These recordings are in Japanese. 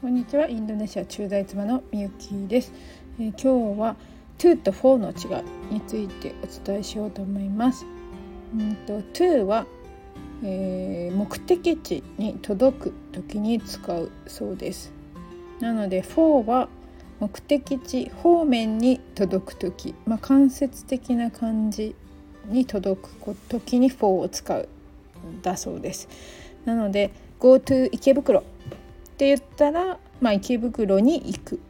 こんにちは。インドネシア駐在妻のみゆきです、えー、今日は2と4の違いについてお伝えしようと思います。うんと2は、えー、目的地に届く時に使うそうです。なので4は目的地方面に届く時、まあ、間接的な感じに届く時に4を使うだそうです。なので Go to 池袋。って言ったら、まあ、池袋に行く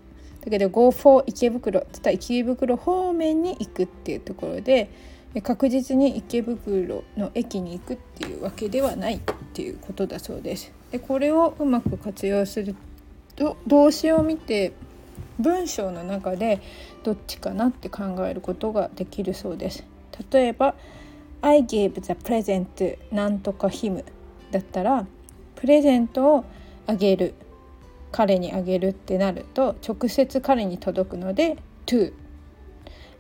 だけど Go for 池袋って言ったら池袋方面に行くっていうところで確実に池袋の駅に行くっていうわけではないっていうことだそうです。でこれをうまく活用すると動詞を見て文章の中でどっちかなって考えることができるそうです。例えば「I gave the present なんとか him」だったらプレゼントをあげる彼にあげるってなると直接彼に届くので to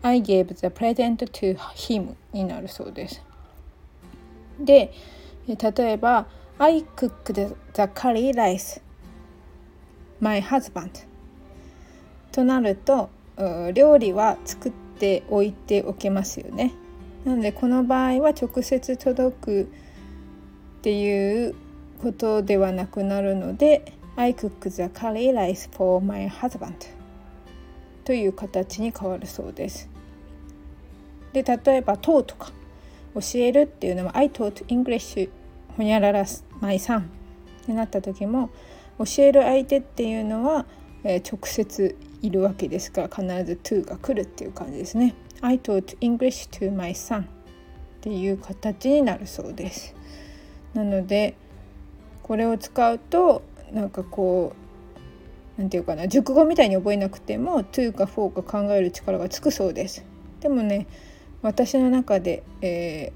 I gave the present to him になるそうです。で例えば I cooked the curry rice my husband となると料理は作っておいておけますよね。なのでこの場合は直接届くっていうことではなくなるので I cook the curry rice for my husband という形に変わるそうです。で例えば「とう」とか教えるっていうのは「I taught English ほにゃらら my son」ってなった時も教える相手っていうのは、えー、直接いるわけですから必ず「to」が来るっていう感じですね。I taught English to my son っていう形になるそうです。なのでこれを使うとなんかこう何て言うかな熟語みたいに覚えなくても「to」か「for」か考える力がつくそうです。でもね私の中で、え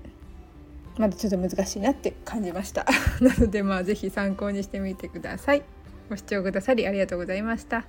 ー、まだちょっと難しいなって感じました なのでまあ是非参考にしてみてください。ご視聴くださりありがとうございました。